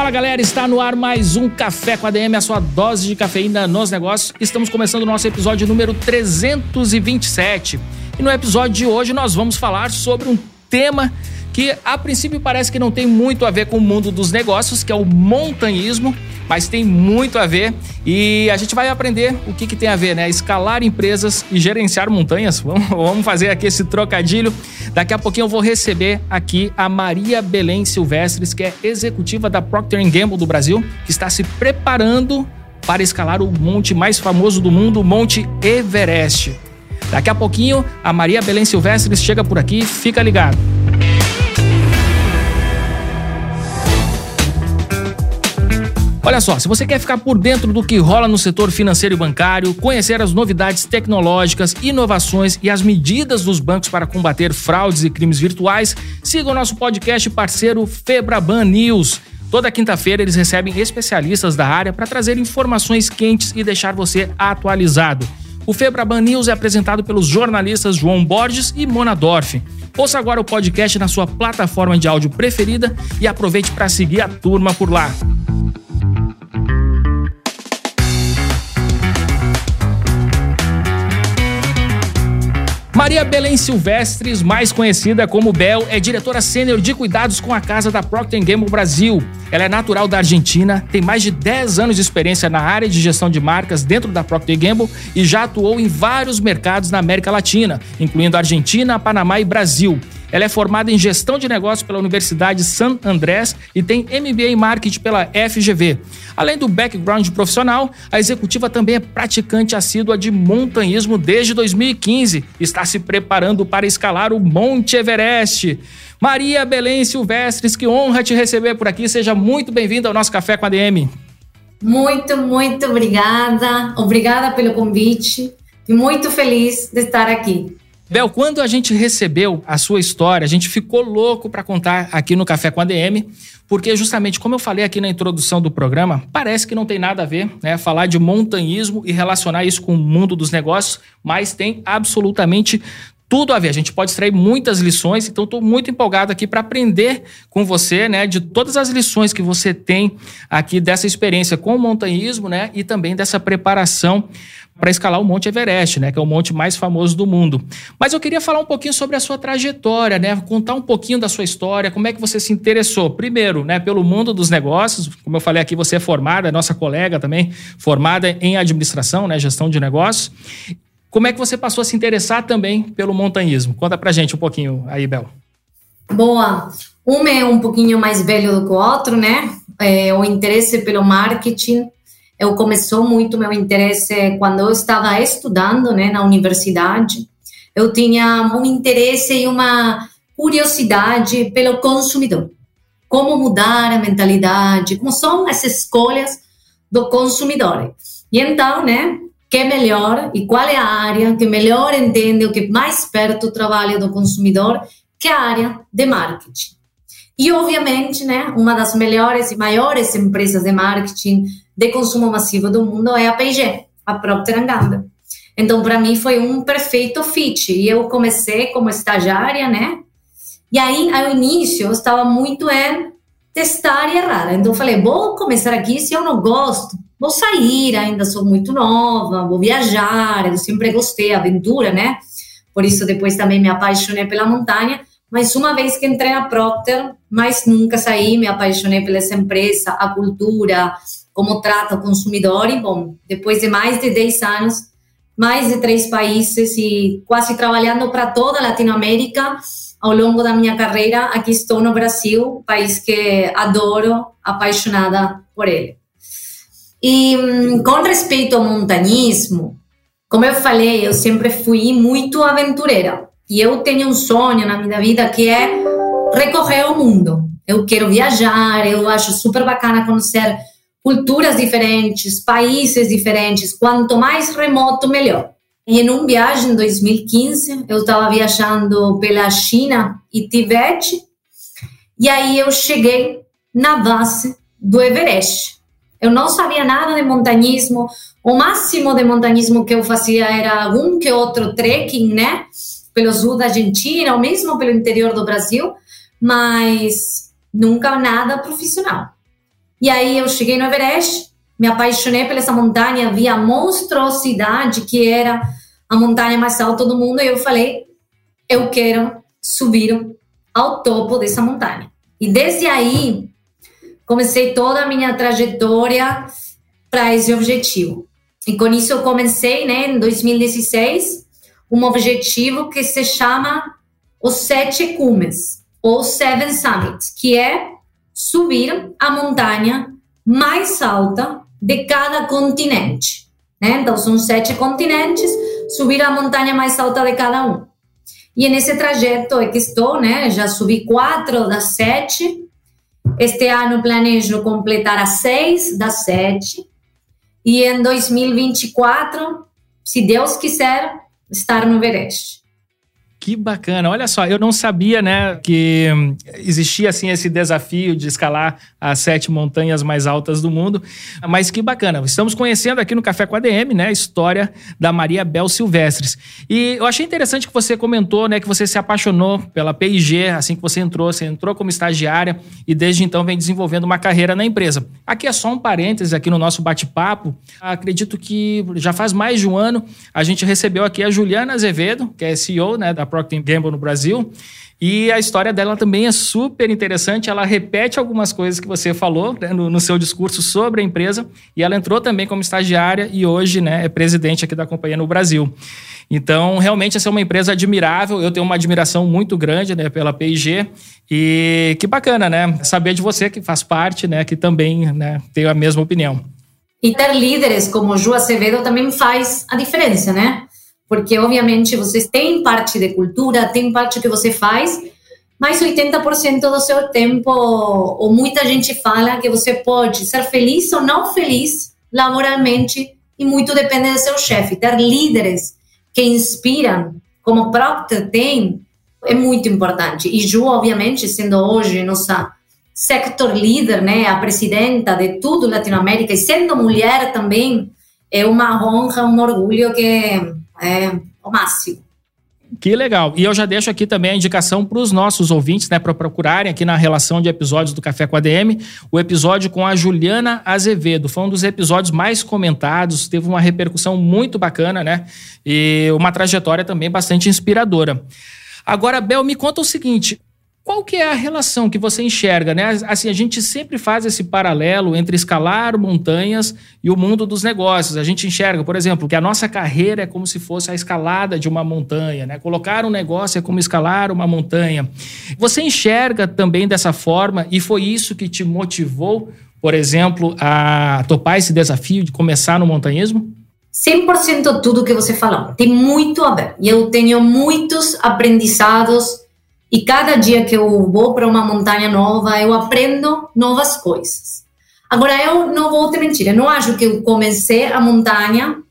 Fala galera, está no ar mais um Café com a DM, a sua dose de cafeína nos negócios. Estamos começando o nosso episódio número 327. E no episódio de hoje nós vamos falar sobre um tema que a princípio parece que não tem muito a ver com o mundo dos negócios, que é o montanhismo, mas tem muito a ver e a gente vai aprender o que, que tem a ver, né? Escalar empresas e gerenciar montanhas. Vamos, vamos fazer aqui esse trocadilho. Daqui a pouquinho eu vou receber aqui a Maria Belém Silvestres, que é executiva da Procter Gamble do Brasil, que está se preparando para escalar o monte mais famoso do mundo, o Monte Everest. Daqui a pouquinho a Maria Belém Silvestres chega por aqui, fica ligado. Olha só, se você quer ficar por dentro do que rola no setor financeiro e bancário, conhecer as novidades tecnológicas, inovações e as medidas dos bancos para combater fraudes e crimes virtuais, siga o nosso podcast parceiro Febraban News. Toda quinta-feira eles recebem especialistas da área para trazer informações quentes e deixar você atualizado. O Febraban News é apresentado pelos jornalistas João Borges e Mona Dorf. Ouça agora o podcast na sua plataforma de áudio preferida e aproveite para seguir a turma por lá. Maria Belém Silvestres, mais conhecida como Bel, é diretora sênior de cuidados com a casa da Procter Gamble Brasil. Ela é natural da Argentina, tem mais de 10 anos de experiência na área de gestão de marcas dentro da Procter Gamble e já atuou em vários mercados na América Latina, incluindo Argentina, Panamá e Brasil. Ela é formada em gestão de negócios pela Universidade San Andrés e tem MBA em marketing pela FGV. Além do background profissional, a executiva também é praticante assídua de montanhismo desde 2015. Está se preparando para escalar o Monte Everest. Maria Belém Silvestres, que honra te receber por aqui. Seja muito bem-vinda ao nosso Café com a DM. Muito, muito obrigada. Obrigada pelo convite e muito feliz de estar aqui. Bel, quando a gente recebeu a sua história, a gente ficou louco para contar aqui no Café com a DM, porque justamente como eu falei aqui na introdução do programa, parece que não tem nada a ver, né, falar de montanhismo e relacionar isso com o mundo dos negócios, mas tem absolutamente tudo a ver. A gente pode extrair muitas lições, então estou muito empolgado aqui para aprender com você, né, de todas as lições que você tem aqui dessa experiência com o montanhismo, né, e também dessa preparação para escalar o Monte Everest, né, que é o monte mais famoso do mundo. Mas eu queria falar um pouquinho sobre a sua trajetória, né, contar um pouquinho da sua história, como é que você se interessou, primeiro, né, pelo mundo dos negócios, como eu falei aqui, você é formada, é nossa colega também, formada em administração, né, gestão de negócios. Como é que você passou a se interessar também pelo montanhismo? Conta pra gente um pouquinho aí, Bel. Boa. Um é um pouquinho mais velho do que o outro, né? É, o interesse pelo marketing eu começou muito meu interesse quando eu estava estudando, né, na universidade. Eu tinha um interesse e uma curiosidade pelo consumidor. Como mudar a mentalidade, como são as escolhas do consumidor. E então, né, que é melhor e qual é a área que melhor entende o que mais perto do trabalho do consumidor, que é a área de marketing. E, obviamente, né, uma das melhores e maiores empresas de marketing de consumo massivo do mundo é a P&G, a Procter Gamble. Então, para mim, foi um perfeito fit. E eu comecei como estagiária, né? E aí, ao início, eu estava muito em testar e errar. Então, eu falei, vou começar aqui, se eu não gosto, vou sair, ainda sou muito nova, vou viajar, eu sempre gostei, aventura, né? Por isso, depois também me apaixonei pela montanha. Mas uma vez que entrei na Procter, mais nunca saí, me apaixonei pela essa empresa, a cultura, como trata o consumidor. E, bom, depois de mais de 10 anos, mais de três países e quase trabalhando para toda a Latinoamérica, ao longo da minha carreira, aqui estou no Brasil, país que adoro, apaixonada por ele. E hum, com respeito ao montanismo, como eu falei, eu sempre fui muito aventureira. E eu tenho um sonho na minha vida que é recorrer o mundo. Eu quero viajar, eu acho super bacana conhecer culturas diferentes, países diferentes. Quanto mais remoto, melhor. E em uma viagem em 2015, eu estava viajando pela China e Tibete, e aí eu cheguei na base do Everest. Eu não sabia nada de montanhismo, o máximo de montanhismo que eu fazia era algum que outro trekking, né? Pelo sul da Argentina, ou mesmo pelo interior do Brasil, mas nunca nada profissional. E aí eu cheguei no Everest, me apaixonei por essa montanha, vi a monstruosidade que era a montanha mais alta do mundo e eu falei, eu quero subir ao topo dessa montanha. E desde aí comecei toda a minha trajetória para esse objetivo. E com isso eu comecei, né, em 2016, um objetivo que se chama os sete cumes, ou Seven Summits, que é subir a montanha mais alta de cada continente. Né? Então, são sete continentes, subir a montanha mais alta de cada um. E nesse trajeto é que estou, né? Já subi quatro das sete. Este ano planejo completar as seis das sete. E em 2024, se Deus quiser, estar no Everest. Que bacana. Olha só, eu não sabia, né, que existia assim esse desafio de escalar as sete montanhas mais altas do mundo. Mas que bacana. Estamos conhecendo aqui no Café com a DM, né, a história da Maria Bel Silvestres. E eu achei interessante que você comentou, né, que você se apaixonou pela PIG assim que você entrou, você entrou como estagiária e desde então vem desenvolvendo uma carreira na empresa. Aqui é só um parêntese aqui no nosso bate-papo. Acredito que já faz mais de um ano a gente recebeu aqui a Juliana Azevedo, que é CEO, né, da Procter Gamble no Brasil. E a história dela também é super interessante. Ela repete algumas coisas que você falou né, no, no, seu discurso sobre a empresa. E ela entrou também como estagiária e hoje né, é presidente aqui da companhia no Brasil. Então, realmente, essa é uma empresa admirável. Eu tenho uma admiração muito grande né, pela P&G. E que bacana, né? Saber de você que faz parte, né? Que também né, tem a mesma opinião. E ter líderes como Ju Acevedo também faz a diferença, né? Porque obviamente vocês têm parte de cultura, tem parte que você faz, mas 80% do seu tempo, ou muita gente fala que você pode ser feliz ou não feliz laboralmente, e muito depende do seu chefe. Ter líderes que inspiram, como Procter tem, é muito importante. E Ju, obviamente, sendo hoje nossa sector líder, né, a presidenta de tudo Latinoamérica, e sendo mulher também, é uma honra, um orgulho que é o máximo. Que legal. E eu já deixo aqui também a indicação para os nossos ouvintes, né, para procurarem aqui na relação de episódios do Café com a DM, o episódio com a Juliana Azevedo. Foi um dos episódios mais comentados, teve uma repercussão muito bacana, né? E uma trajetória também bastante inspiradora. Agora, Bel, me conta o seguinte: qual que é a relação que você enxerga, né? Assim, a gente sempre faz esse paralelo entre escalar montanhas e o mundo dos negócios. A gente enxerga, por exemplo, que a nossa carreira é como se fosse a escalada de uma montanha, né? Colocar um negócio é como escalar uma montanha. Você enxerga também dessa forma e foi isso que te motivou, por exemplo, a topar esse desafio de começar no montanhismo? 100% tudo que você falou. Tem muito a ver. E eu tenho muitos aprendizados e cada dia que eu vou para uma montanha nova, eu aprendo novas coisas. Agora, eu não vou te mentir, eu não acho que eu comecei a montanha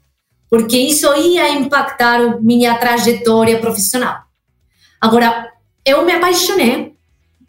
porque isso ia impactar minha trajetória profissional. Agora, eu me apaixonei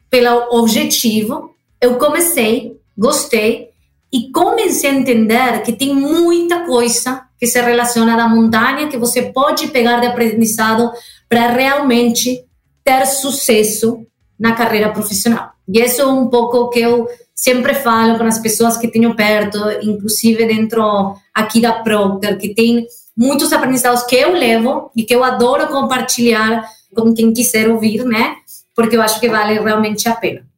pelo objetivo, eu comecei, gostei e comecei a entender que tem muita coisa que se relaciona à montanha que você pode pegar de aprendizado para realmente ter sucesso na carreira profissional. E isso é um pouco que eu sempre falo com as pessoas que tenho perto, inclusive dentro aqui da Procter, que tem muitos aprendizados que eu levo e que eu adoro compartilhar com quem quiser ouvir, né? Porque eu acho que vale realmente a pena.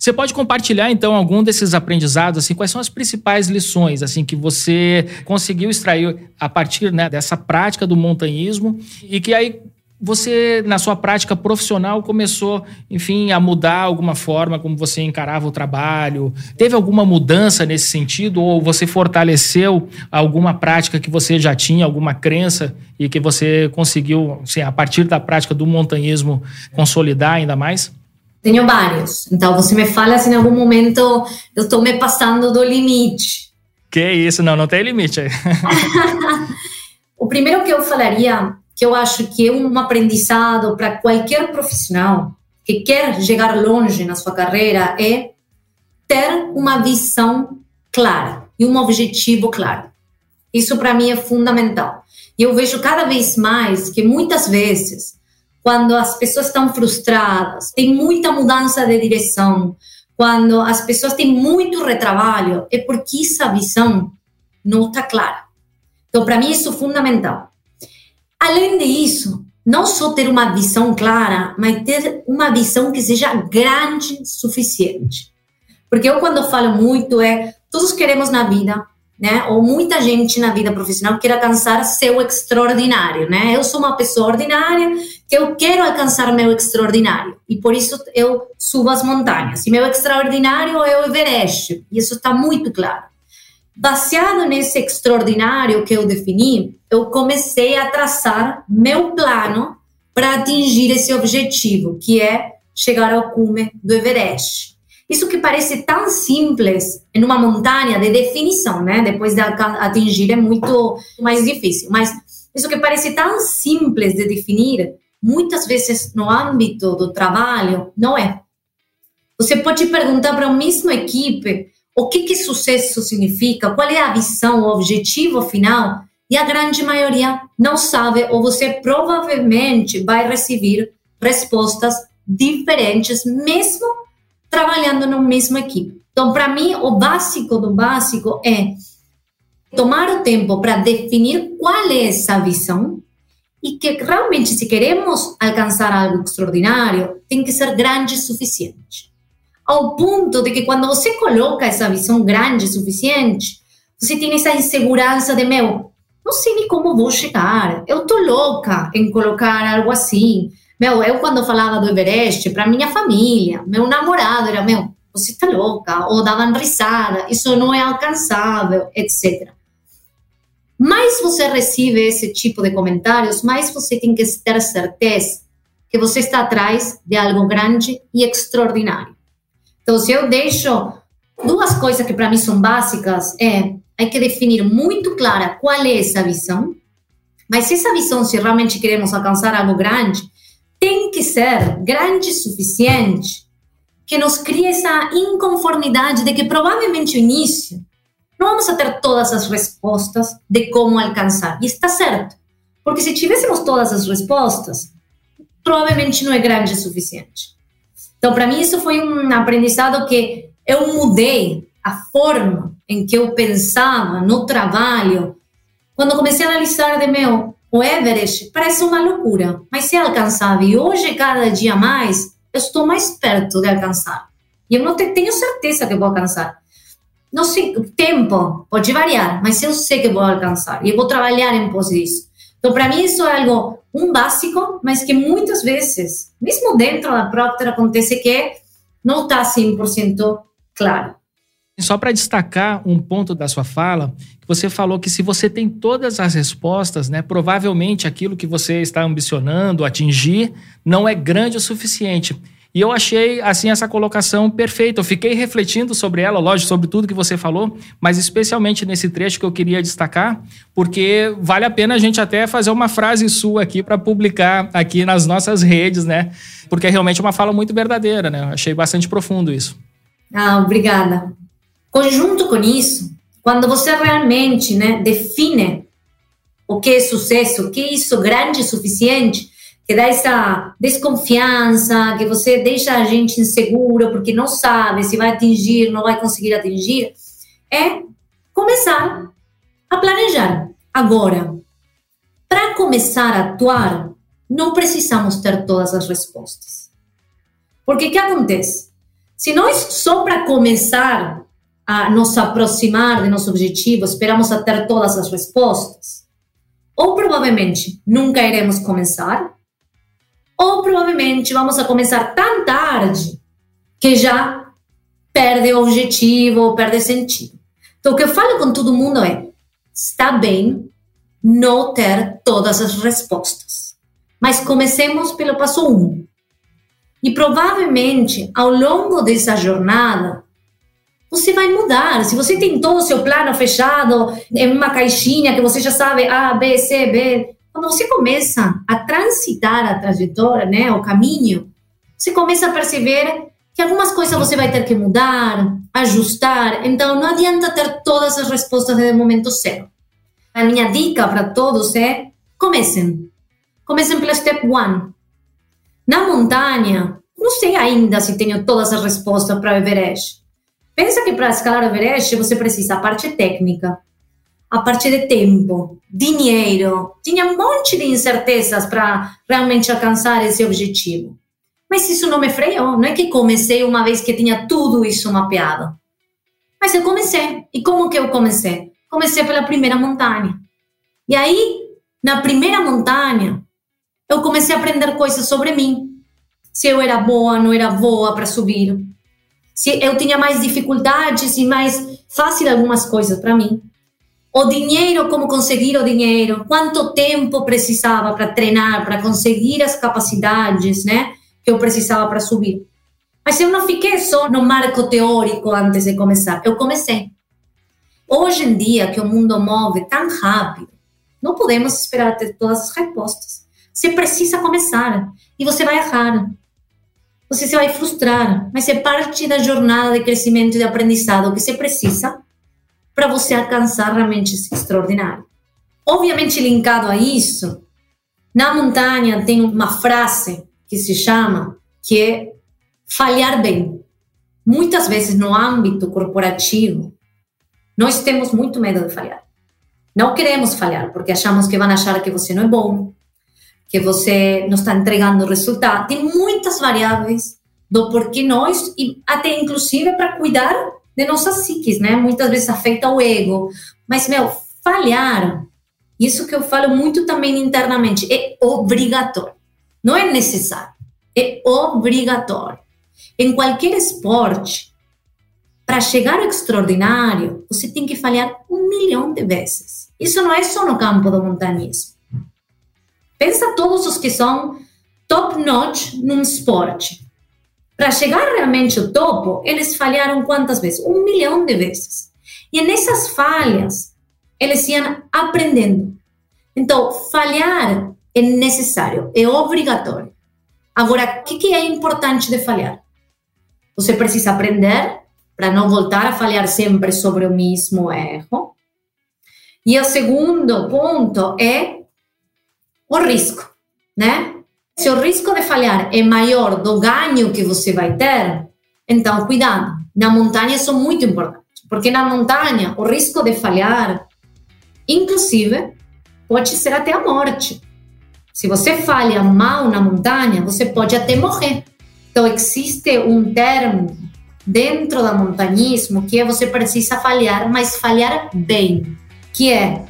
Você pode compartilhar então algum desses aprendizados, assim, quais são as principais lições assim que você conseguiu extrair a partir né, dessa prática do montanhismo e que aí você, na sua prática profissional, começou, enfim, a mudar alguma forma como você encarava o trabalho? Teve alguma mudança nesse sentido? Ou você fortaleceu alguma prática que você já tinha, alguma crença e que você conseguiu, assim, a partir da prática do montanhismo, consolidar ainda mais? Tenho vários. Então, você me fala se em algum momento eu estou me passando do limite. Que isso, não, não tem limite o primeiro que eu falaria, que eu acho que é um aprendizado para qualquer profissional que quer chegar longe na sua carreira, é ter uma visão clara e um objetivo claro. Isso para mim é fundamental. E eu vejo cada vez mais que muitas vezes, quando as pessoas estão frustradas, tem muita mudança de direção, quando as pessoas têm muito retrabalho, é porque essa visão não está clara. Então, para mim, isso é fundamental. Além disso, não só ter uma visão clara, mas ter uma visão que seja grande o suficiente. Porque eu, quando falo muito, é todos queremos na vida né? Ou muita gente na vida profissional quer alcançar seu extraordinário, né? Eu sou uma pessoa ordinária que eu quero alcançar meu extraordinário e por isso eu subo as montanhas. E meu extraordinário é o Everest, e isso está muito claro. Baseado nesse extraordinário que eu defini, eu comecei a traçar meu plano para atingir esse objetivo, que é chegar ao cume do Everest. Isso que parece tão simples em uma montanha de definição, né? Depois de atingir é muito mais difícil. Mas isso que parece tão simples de definir, muitas vezes no âmbito do trabalho, não é. Você pode perguntar para a mesma equipe o que, que sucesso significa, qual é a visão, o objetivo final, e a grande maioria não sabe, ou você provavelmente vai receber respostas diferentes, mesmo trabalhando no mesmo equipe. Então, para mim, o básico do básico é tomar o tempo para definir qual é essa visão e que realmente, se queremos alcançar algo extraordinário, tem que ser grande o suficiente. Ao ponto de que quando você coloca essa visão grande suficiente, você tem essa insegurança de, meu, não sei nem como vou chegar, eu tô louca em colocar algo assim, meu, eu quando falava do Everest, para minha família, meu namorado era, meu, você está louca, ou davam risada, isso não é alcançável, etc. Mais você recebe esse tipo de comentários, mais você tem que ter certeza que você está atrás de algo grande e extraordinário. Então, se eu deixo duas coisas que para mim são básicas, é hay que definir muito clara qual é essa visão, mas essa visão, se realmente queremos alcançar algo grande, tem que ser grande o suficiente que nos crie essa inconformidade de que provavelmente no início não vamos ter todas as respostas de como alcançar. E está certo, porque se tivéssemos todas as respostas, provavelmente não é grande o suficiente. Então, para mim, isso foi um aprendizado que eu mudei a forma em que eu pensava no trabalho quando comecei a analisar de meu o Everest parece uma loucura, mas é alcançável. E hoje, cada dia mais, eu estou mais perto de alcançar. E eu não tenho certeza que vou alcançar. Não sei, o tempo pode variar, mas eu sei que vou alcançar. E eu vou trabalhar em pós disso. Então, para mim, isso é algo, um básico, mas que muitas vezes, mesmo dentro da Procter, acontece que não está 100% claro. Só para destacar um ponto da sua fala, você falou que se você tem todas as respostas, né, provavelmente aquilo que você está ambicionando atingir não é grande o suficiente. E eu achei assim essa colocação perfeita. Eu fiquei refletindo sobre ela, lógico, sobre tudo que você falou, mas especialmente nesse trecho que eu queria destacar, porque vale a pena a gente até fazer uma frase sua aqui para publicar aqui nas nossas redes, né? Porque é realmente uma fala muito verdadeira, né? Eu achei bastante profundo isso. Ah, obrigada. Conjunto com isso, quando você realmente né, define o que é sucesso, o que é isso grande o suficiente, que dá essa desconfiança, que você deixa a gente insegura porque não sabe se vai atingir, não vai conseguir atingir, é começar a planejar. Agora, para começar a atuar, não precisamos ter todas as respostas. Porque o que acontece? Se nós só para começar a nos aproximar de nosso objetivo, esperamos a ter todas as respostas, ou provavelmente nunca iremos começar, ou provavelmente vamos a começar tão tarde que já perde o objetivo, perde sentido. Então, o que eu falo com todo mundo é: está bem não ter todas as respostas, mas comecemos pelo passo um. E provavelmente, ao longo dessa jornada, você vai mudar. Se você tem todo o seu plano fechado em uma caixinha que você já sabe A, B, C, B, quando você começa a transitar a trajetória, né, o caminho, você começa a perceber que algumas coisas você vai ter que mudar, ajustar. Então, não adianta ter todas as respostas no momento zero. A minha dica para todos é: comecem. Comecem pelo step one. Na montanha, não sei ainda se tenho todas as respostas para o Everest. Pensa que para escalar o Everest você precisa a parte técnica, a parte de tempo, dinheiro. Tinha um monte de incertezas para realmente alcançar esse objetivo. Mas isso não me freou. Não é que comecei uma vez que tinha tudo isso mapeado. Mas eu comecei. E como que eu comecei? Comecei pela primeira montanha. E aí, na primeira montanha, eu comecei a aprender coisas sobre mim. Se eu era boa, não era boa para subir. Se eu tinha mais dificuldades e mais fácil algumas coisas para mim. O dinheiro, como conseguir o dinheiro, quanto tempo precisava para treinar, para conseguir as capacidades, né, que eu precisava para subir. Mas eu não fiquei só no marco teórico antes de começar, eu comecei. Hoje em dia, que o mundo move tão rápido, não podemos esperar ter todas as respostas. Você precisa começar e você vai errar. Você se vai frustrar, mas é parte da jornada de crescimento e de aprendizado que você precisa para você alcançar realmente esse extraordinário. Obviamente, linkado a isso, na montanha tem uma frase que se chama que é falhar bem. Muitas vezes no âmbito corporativo, nós temos muito medo de falhar. Não queremos falhar porque achamos que vão achar que você não é bom, que você não está entregando resultado. Tem muitas variáveis do porquê nós, e até inclusive para cuidar de nossas psiques, né? Muitas vezes afeta o ego. Mas, meu, falhar, isso que eu falo muito também internamente, é obrigatório. Não é necessário, é obrigatório. Em qualquer esporte, para chegar ao extraordinário, você tem que falhar um milhão de vezes. Isso não é só no campo do montanismo. Pensa todos os que são top-notch num esporte. Para chegar realmente ao topo, eles falharam quantas vezes? Um milhão de vezes. E nessas falhas, eles iam aprendendo. Então, falhar é necessário, é obrigatório. Agora, o que, que é importante de falhar? Você precisa aprender para não voltar a falhar sempre sobre o mesmo erro. E o segundo ponto é o risco, né? Se o risco de falhar é maior do ganho que você vai ter, então cuidado. Na montanha isso é muito importante, porque na montanha o risco de falhar, inclusive, pode ser até a morte. Se você falha mal na montanha, você pode até morrer. Então existe um termo dentro do montanismo que é você precisa falhar, mas falhar bem, que é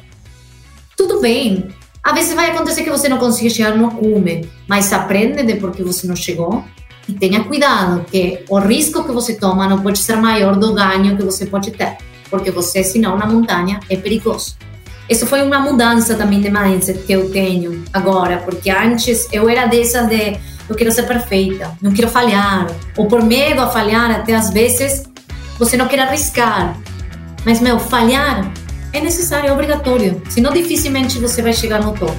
tudo bem, às vezes vai acontecer que você não consiga chegar no cume, mas aprende de por que você não chegou e tenha cuidado, que o risco que você toma não pode ser maior do ganho que você pode ter, porque você, senão, na montanha é perigoso. Isso foi uma mudança também de mindset que eu tenho agora, porque antes eu era dessa de eu quero ser perfeita, não quero falhar, ou por medo a falhar, até às vezes você não quer arriscar. Mas, meu, falhar é necessário, é obrigatório. Senão, dificilmente você vai chegar no topo.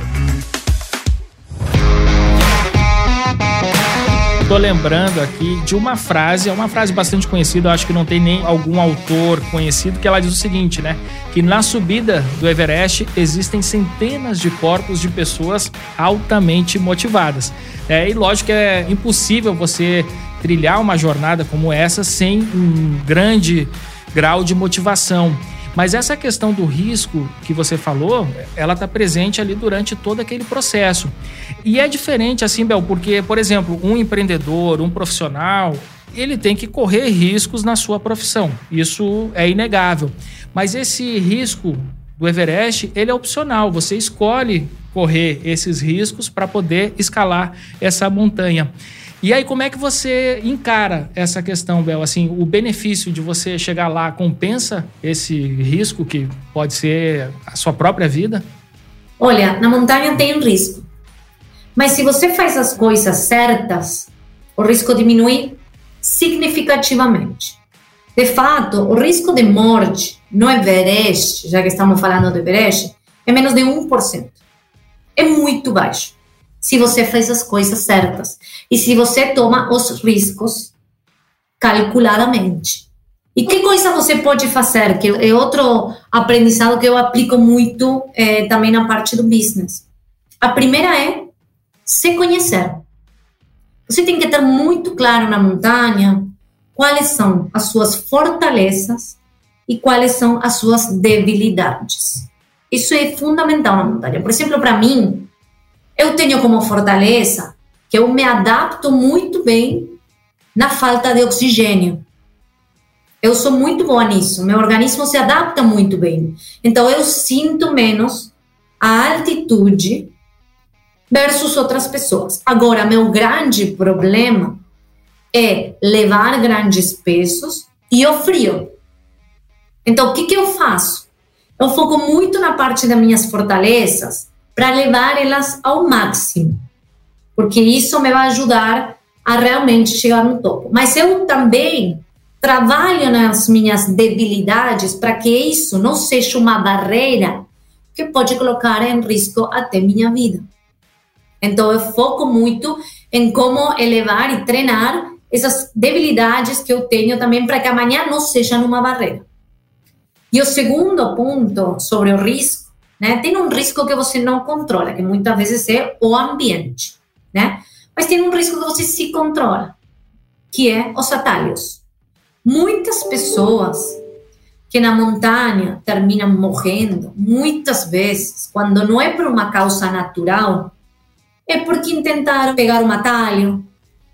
Estou lembrando aqui de uma frase, é uma frase bastante conhecida, acho que não tem nem algum autor conhecido, que ela diz o seguinte, né? Que na subida do Everest existem centenas de corpos de pessoas altamente motivadas. É, e lógico que é impossível você trilhar uma jornada como essa sem um grande grau de motivação. Mas essa questão do risco que você falou, ela está presente ali durante todo aquele processo. E é diferente assim, Bel, porque, por exemplo, um empreendedor, um profissional, ele tem que correr riscos na sua profissão. Isso é inegável. Mas esse risco do Everest, ele é opcional. Você escolhe correr esses riscos para poder escalar essa montanha. E aí, como é que você encara essa questão, Bel? Assim, o benefício de você chegar lá compensa esse risco que pode ser a sua própria vida? Olha, na montanha tem um risco. Mas se você faz as coisas certas, o risco diminui significativamente. De fato, o risco de morte no Everest, já que estamos falando do Everest, é menos de 1%. É muito baixo. Se você faz as coisas certas e se você toma os riscos calculadamente. E que coisa você pode fazer? Que é outro aprendizado que eu aplico muito é, também na parte do business. A primeira é se conhecer. Você tem que ter muito claro na montanha quais são as suas fortalezas e quais são as suas debilidades. Isso é fundamental na montanha. Por exemplo, para mim, eu tenho como fortaleza que eu me adapto muito bem na falta de oxigênio. Eu sou muito boa nisso. Meu organismo se adapta muito bem. Então, eu sinto menos a altitude versus outras pessoas. Agora, meu grande problema é levar grandes pesos e o frio. Então, o que, que eu faço? Eu foco muito na parte das minhas fortalezas para levar elas ao máximo, porque isso me vai ajudar a realmente chegar no topo. Mas eu também trabalho nas minhas debilidades para que isso não seja uma barreira que pode colocar em risco até minha vida. Então, eu foco muito em como elevar e treinar essas debilidades que eu tenho também para que amanhã não seja uma barreira. E o segundo ponto sobre o risco, né? Tem um risco que você não controla, que muitas vezes é o ambiente, né? Mas tem um risco que você se controla, que é os atalhos. Muitas pessoas que na montanha terminam morrendo, muitas vezes, quando não é por uma causa natural, é porque tentaram pegar um atalho,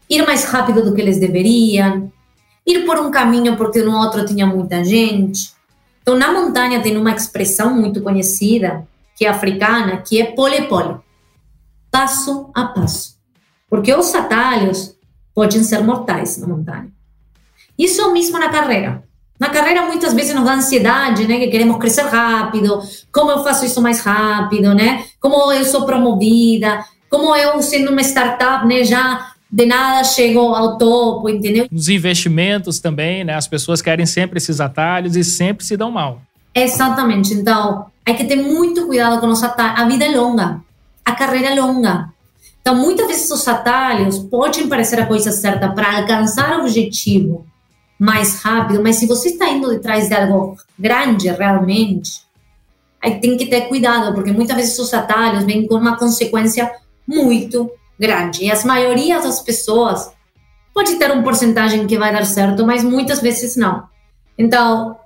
ir mais rápido do que eles deveriam, ir por um caminho porque no outro tinha muita gente. Então, na montanha tem uma expressão muito conhecida, que é africana, que é pole-pole, passo a passo. Porque os atalhos podem ser mortais na montanha. Isso mesmo na carreira. Na carreira, muitas vezes nos dá ansiedade, né? Que queremos crescer rápido. Como eu faço isso mais rápido, né? Como eu sou promovida como eu sendo uma startup, né, já de nada chego ao topo, entendeu? Os investimentos também, né? As pessoas querem sempre esses atalhos e sempre se dão mal. Exatamente. Então, hay que ter muito cuidado com os atalhos. A vida é longa, a carreira é longa. Então, muitas vezes os atalhos podem parecer a coisa certa para alcançar o objetivo mais rápido, mas se você está indo detrás de algo grande realmente, aí tem que ter cuidado, porque muitas vezes os atalhos vêm com uma consequência muito grande. E as maioria das pessoas pode ter um porcentagem que vai dar certo, mas muitas vezes não. Então,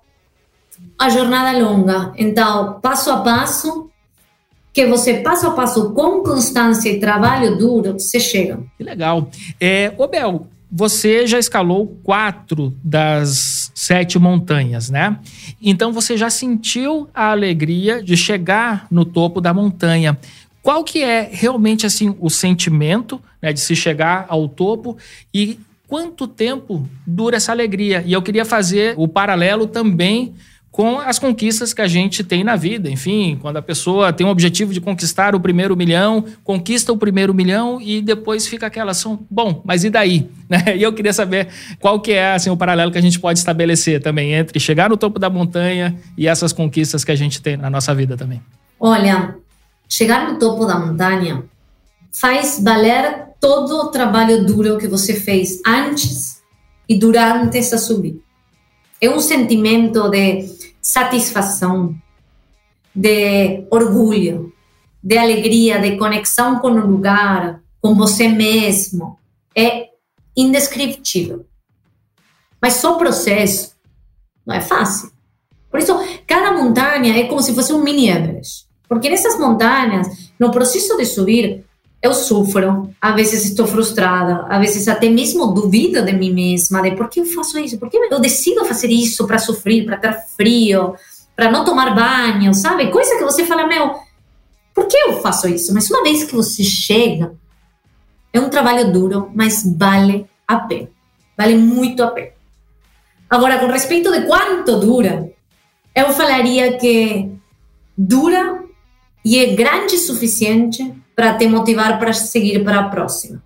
a jornada é longa. Então, passo a passo, que você passo a passo com constância e trabalho duro, você chega. Que legal. É, ô Bel, você já escalou quatro das sete montanhas, né? Então você já sentiu a alegria de chegar no topo da montanha. Qual que é realmente assim o sentimento né, de se chegar ao topo e quanto tempo dura essa alegria? E eu queria fazer o paralelo também com as conquistas que a gente tem na vida. Enfim, quando a pessoa tem o objetivo de conquistar o primeiro milhão, conquista o primeiro milhão e depois fica aquela ação, bom, mas e daí? Né? E eu queria saber qual que é assim, o paralelo que a gente pode estabelecer também entre chegar no topo da montanha e essas conquistas que a gente tem na nossa vida também. Olha, chegar no topo da montanha faz valer todo o trabalho duro que você fez antes e durante essa subida. É um sentimento de satisfação, de orgulho, de alegria, de conexão com o lugar, com você mesmo. É indescritível. Mas só processo não é fácil. Por isso, cada montanha é como se fosse um mini Everest. Porque nessas montanhas, no processo de subir, eu sofro, às vezes estou frustrada, às vezes até mesmo duvido de mim mesma, de por que eu faço isso, por que eu decido fazer isso para sofrer, para ter frio, para não tomar banho, sabe? Coisa que você fala, meu, por que eu faço isso? Mas uma vez que você chega, é um trabalho duro, mas vale a pena, vale muito a pena. Agora, com respeito de quanto dura, eu falaria que dura e é grande o suficiente para te motivar para seguir para a próxima.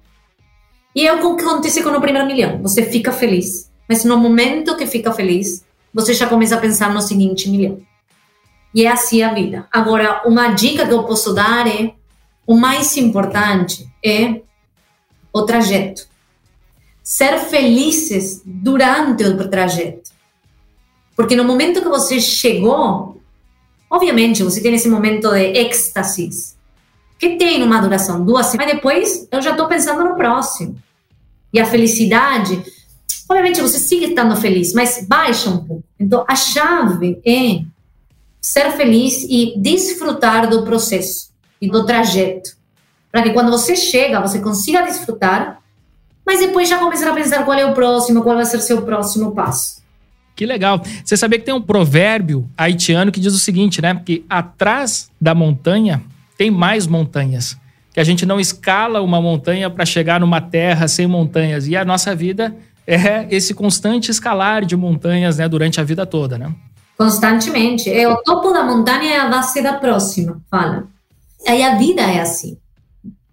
E é o que acontece com o primeiro milhão. Você fica feliz, mas no momento que fica feliz, você já começa a pensar no seguinte milhão. E é assim a vida. Agora, uma dica que eu posso dar é: o mais importante é o trajeto. Ser felizes durante o trajeto. Porque no momento que você chegou, obviamente você tem esse momento de êxtase, que tem uma duração duas semanas, mas depois eu já estou pensando no próximo. E a felicidade, obviamente você sigue estando feliz, mas baixa um pouco. Então a chave é ser feliz e desfrutar do processo e do trajeto. Para que quando você chega, você consiga desfrutar, mas depois já começar a pensar qual é o próximo, qual vai ser seu próximo passo. Que legal. Você sabia que tem um provérbio haitiano que diz o seguinte, né? Que atrás da montanha tem mais montanhas. Que a gente não escala uma montanha para chegar numa terra sem montanhas. E a nossa vida é esse constante escalar de montanhas né, durante a vida toda, né? Constantemente. É o topo da montanha é a base da próxima, fala. Aí a vida é assim.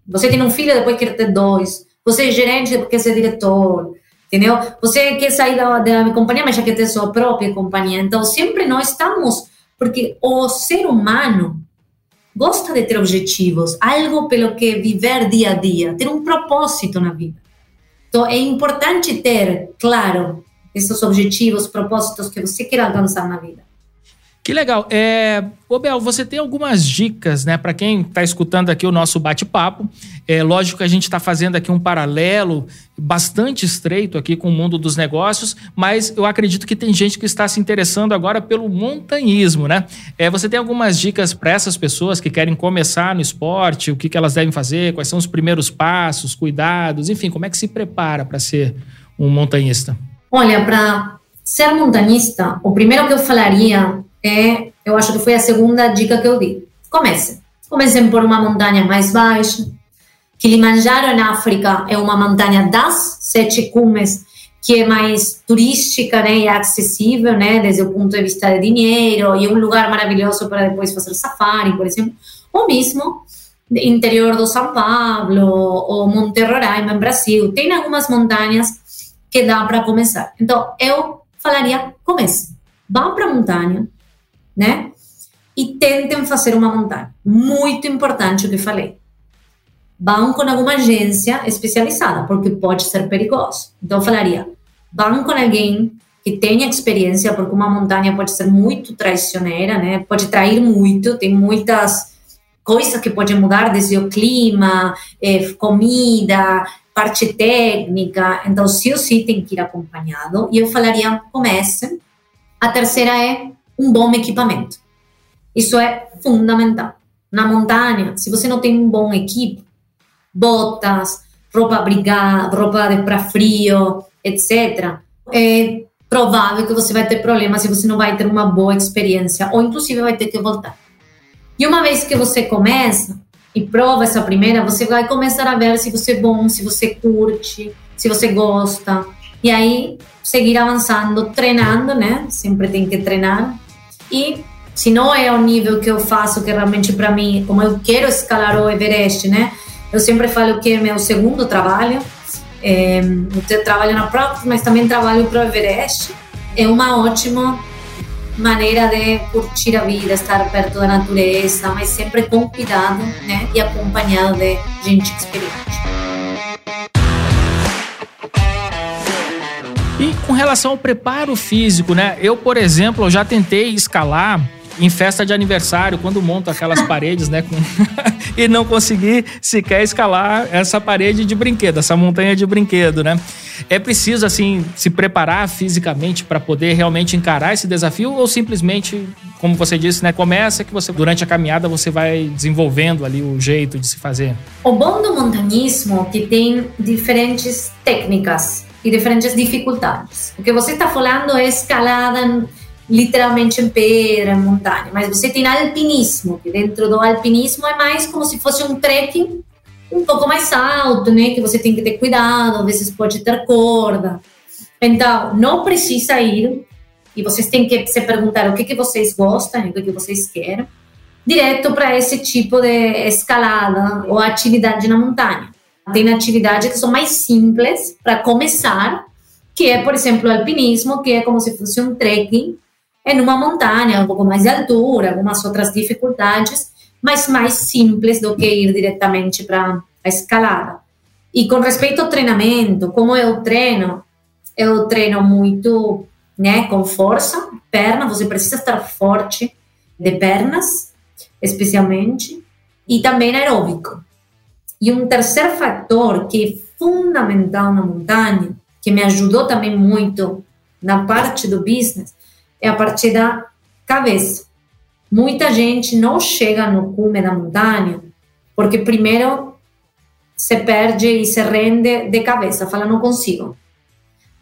Você tem um filho, depois quer ter dois. Você é gerente, depois quer ser diretor. Entendeu? Você quer sair da, da companhia, mas já quer ter sua própria companhia. Então, sempre nós estamos. Porque o ser humano gosta de ter objetivos, algo pelo que viver dia a dia, ter um propósito na vida. Então, é importante ter, claro, esses objetivos, propósitos que você quer alcançar na vida. Que legal. É, ô Bel, você tem algumas dicas, né, para quem está escutando aqui o nosso bate-papo. É lógico que a gente está fazendo aqui um paralelo bastante estreito aqui com o mundo dos negócios, mas eu acredito que tem gente que está se interessando agora pelo montanhismo, né? É, você tem algumas dicas para essas pessoas que querem começar no esporte, o que, que elas devem fazer, quais são os primeiros passos, cuidados, enfim, como é que se prepara para ser um montanhista? Olha, para ser montanhista, o primeiro que eu falaria é, eu acho que foi a segunda dica que eu dei. Comecem. Comecem por uma montanha mais baixa. Kilimanjaro, na África, é uma montanha das sete cumes que é mais turística né, e acessível, né, desde o ponto de vista de dinheiro, e é um lugar maravilhoso para depois fazer safari, por exemplo, ou mesmo interior do São Paulo, ou Monte Roraima, Brasil, tem algumas montanhas que dá para começar. Então, eu falaria, comece. Vá para a montanha, né? E tentem fazer uma montanha. Muito importante o que falei. Vão com alguma agência especializada, porque pode ser perigoso. Então, eu falaria, vão com alguém que tenha experiência, porque uma montanha pode ser muito traicioneira, né? Pode trair muito, tem muitas coisas que podem mudar, desde o clima, eh, comida, parte técnica. Então, sim ou sim tem que ir acompanhado. E eu falaria, comece. A terceira é um bom equipamento. Isso é fundamental. Na montanha, se você não tem um bom equipe, botas, roupa abrigada, roupa para frio, etc., é provável que você vai ter problemas se você não vai ter uma boa experiência, ou inclusive vai ter que voltar. E uma vez que você começa e prova essa primeira, você vai começar a ver se você é bom, se você curte, se você gosta. E aí seguir avançando, treinando, né? Sempre tem que treinar e se não é o nível que eu faço, que realmente para mim, como eu quero escalar o Everest, né? Eu sempre falo que é meu segundo trabalho. É, eu trabalho na Procter, mas também trabalho para o Everest. É uma ótima maneira de curtir a vida, estar perto da natureza, mas sempre com cuidado, né? E acompanhado de gente experiente. Com relação ao preparo físico, né? Eu, por exemplo, eu já tentei escalar em festa de aniversário, quando monto aquelas paredes, né? Com... e não consegui sequer escalar essa parede de brinquedo, essa montanha de brinquedo, né? É preciso, assim, se preparar fisicamente para poder realmente encarar esse desafio ou simplesmente, como você disse, né? Começa que você, durante a caminhada, você vai desenvolvendo ali o jeito de se fazer? O bom do montanismo é que tem diferentes técnicas e diferentes dificuldades. O que você está falando é escalada literalmente em pedra, em montanha, mas você tem alpinismo, que dentro do alpinismo é mais como se fosse um trekking um pouco mais alto, né, que você tem que ter cuidado, às vezes pode ter corda. Então, não precisa ir, e vocês têm que se perguntar o que, que vocês gostam, o que, que vocês querem, direto para esse tipo de escalada ou atividade na montanha. Tem atividades que são mais simples para começar, que é, por exemplo, o alpinismo, que é como se fosse um trekking em uma montanha, um pouco mais de altura, algumas outras dificuldades, mas mais simples do que ir diretamente para a escalada. E com respeito ao treinamento, como eu treino, eu treino muito né, com força, perna, você precisa estar forte de pernas, especialmente, e também aeróbico. E um terceiro fator que é fundamental na montanha, que me ajudou também muito na parte do business, é a parte da cabeça. Muita gente não chega no cume da montanha porque primeiro se perde e se rende de cabeça, fala não consigo.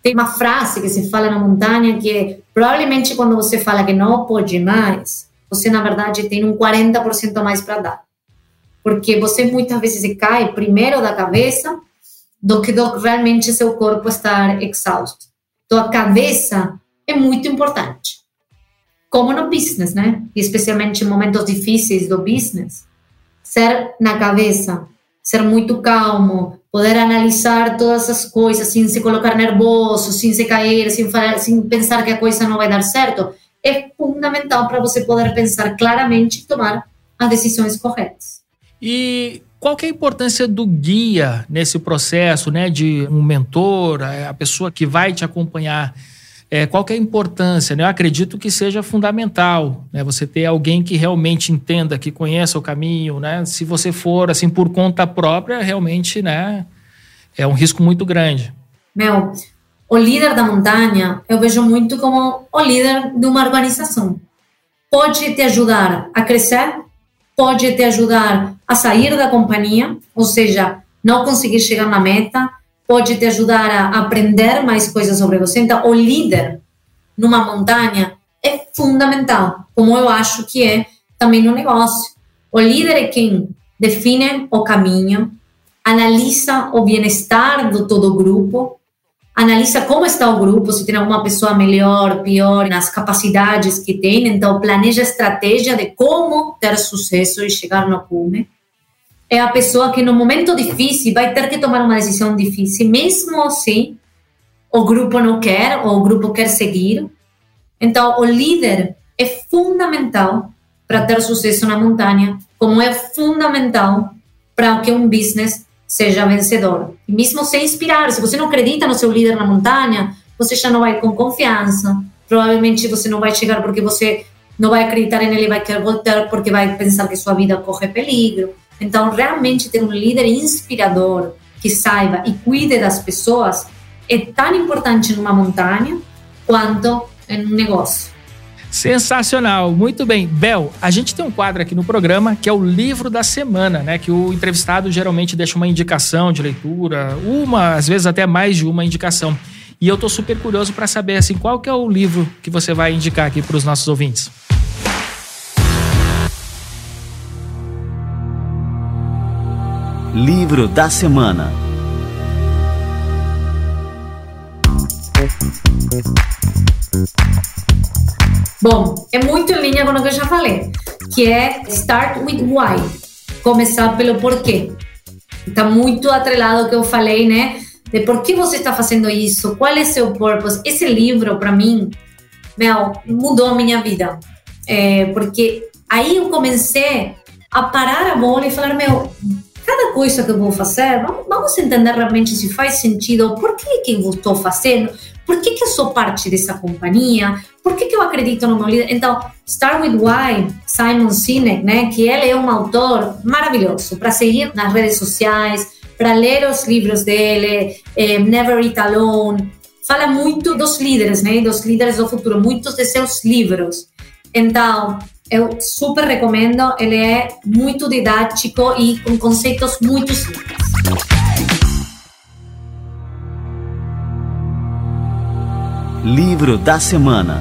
Tem uma frase que se fala na montanha que é, provavelmente quando você fala que não pode mais, você na verdade tem um 40% a mais para dar. Porque você muitas vezes cai primeiro da cabeça do que do realmente seu corpo estar exausto. Então a cabeça é muito importante. Como no business, né? E especialmente em momentos difíceis do business, ser na cabeça, ser muito calmo, poder analisar todas as coisas sem se colocar nervoso, sem se cair, sem, falar, sem pensar que a coisa não vai dar certo, é fundamental para você poder pensar claramente e tomar as decisões corretas. E qual que é a importância do guia nesse processo, né, de um mentor, a pessoa que vai te acompanhar? É, qual que é a importância? Né? Eu acredito que seja fundamental, né? Você ter alguém que realmente entenda, que conheça o caminho, né? Se você for assim por conta própria, realmente, né, é um risco muito grande. Meu, o líder da montanha eu vejo muito como o líder de uma organização. Pode te ajudar a crescer, pode te ajudar a sair da companhia, ou seja, não conseguir chegar na meta, pode te ajudar a aprender mais coisas sobre você. Então, o líder numa montanha é fundamental, como eu acho que é também no negócio. O líder é quem define o caminho, analisa o bem-estar do todo o grupo, analisa como está o grupo, se tem alguma pessoa melhor, pior, nas capacidades que tem, então planeja estratégia de como ter sucesso e chegar no cume é a pessoa que no momento difícil vai ter que tomar uma decisão difícil, mesmo assim o grupo não quer ou o grupo quer seguir. Então, o líder é fundamental para ter sucesso na montanha, como é fundamental para que um business seja vencedor. E mesmo sem inspirar, se você não acredita no seu líder na montanha, você já não vai com confiança. Provavelmente você não vai chegar porque você não vai acreditar nele, vai querer voltar porque vai pensar que sua vida corre perigo. Então, realmente ter um líder inspirador que saiba e cuide das pessoas é tão importante numa montanha quanto em um negócio. Sensacional, muito bem. Bel, a gente tem um quadro aqui no programa que é o livro da semana, né? Que o entrevistado geralmente deixa uma indicação de leitura, uma, às vezes até mais de uma indicação. E eu tô super curioso para saber assim, qual que é o livro que você vai indicar aqui para os nossos ouvintes. Livro da Semana Bom, é muito em linha com o que eu já falei, que é Start with Why. Começar pelo porquê. Está muito atrelado ao que eu falei, né? De por que você está fazendo isso, qual é seu purpose. Esse livro, para mim, meu, mudou a minha vida. É, porque aí eu comecei a parar a bola e falar, meu, cada coisa que eu vou fazer, vamos entender realmente se faz sentido, por que, que eu estou fazendo, por que, que eu sou parte dessa companhia, por que, que eu acredito no meu líder. Então, Start With Why, Simon Sinek, né, que ele é um autor maravilhoso para seguir nas redes sociais, para ler os livros dele, eh, Never Eat Alone, fala muito dos líderes, né, dos líderes do futuro, muitos de seus livros. Então, eu super recomendo, ele é muito didático e com conceitos muito simples. Livro da Semana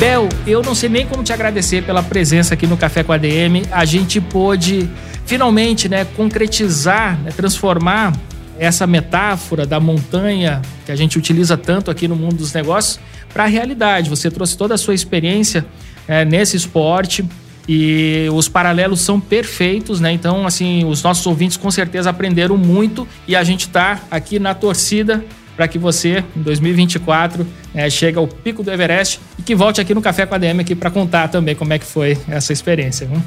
Bel, eu não sei nem como te agradecer pela presença aqui no Café com a DM. A gente pôde finalmente né, concretizar, né, transformar essa metáfora da montanha que a gente utiliza tanto aqui no mundo dos negócios para a realidade. Você trouxe toda a sua experiência é, nesse esporte e os paralelos são perfeitos, né? Então, assim, os nossos ouvintes com certeza aprenderam muito e a gente está aqui na torcida para que você, em 2024, é, chegue ao pico do Everest e que volte aqui no Café com a DM aqui para contar também como é que foi essa experiência. Viu?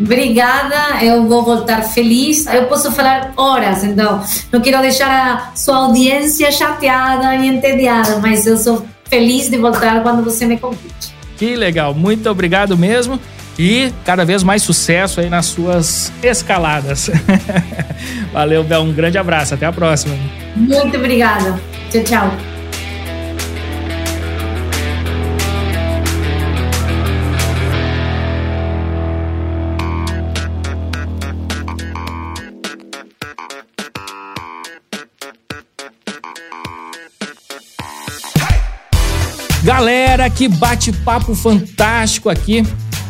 Obrigada, eu vou voltar feliz. Eu posso falar horas, então não quero deixar a sua audiência chateada e entediada, mas eu sou feliz de voltar quando você me convide. Que legal, muito obrigado mesmo e cada vez mais sucesso aí nas suas escaladas. Valeu, Bel, um grande abraço, até a próxima. Muito obrigada. Tchau, tchau. Galera, que bate-papo fantástico aqui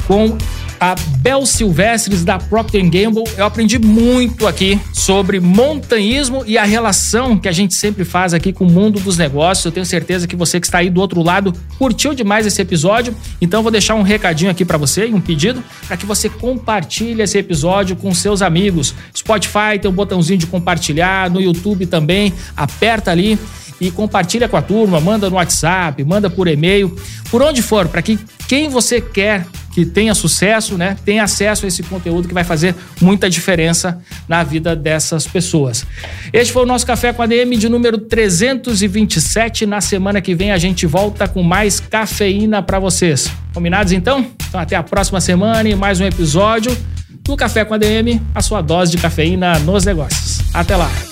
com a Bel Silvestres da Procter Gamble. Eu aprendi muito aqui sobre montanhismo e a relação que a gente sempre faz aqui com o mundo dos negócios. Eu tenho certeza que você que está aí do outro lado curtiu demais esse episódio. Então vou deixar um recadinho aqui para você e um pedido para que você compartilhe esse episódio com seus amigos. Spotify tem um botãozinho de compartilhar, no YouTube também. Aperta ali e compartilha com a turma, manda no WhatsApp, manda por e-mail, por onde for, para que quem você quer que tenha sucesso, né, tenha acesso a esse conteúdo que vai fazer muita diferença na vida dessas pessoas. Este foi o nosso Café com a DM de número 327. Na semana que vem a gente volta com mais cafeína para vocês. Combinados então? Então até a próxima semana e mais um episódio do Café com a DM, a sua dose de cafeína nos negócios. Até lá.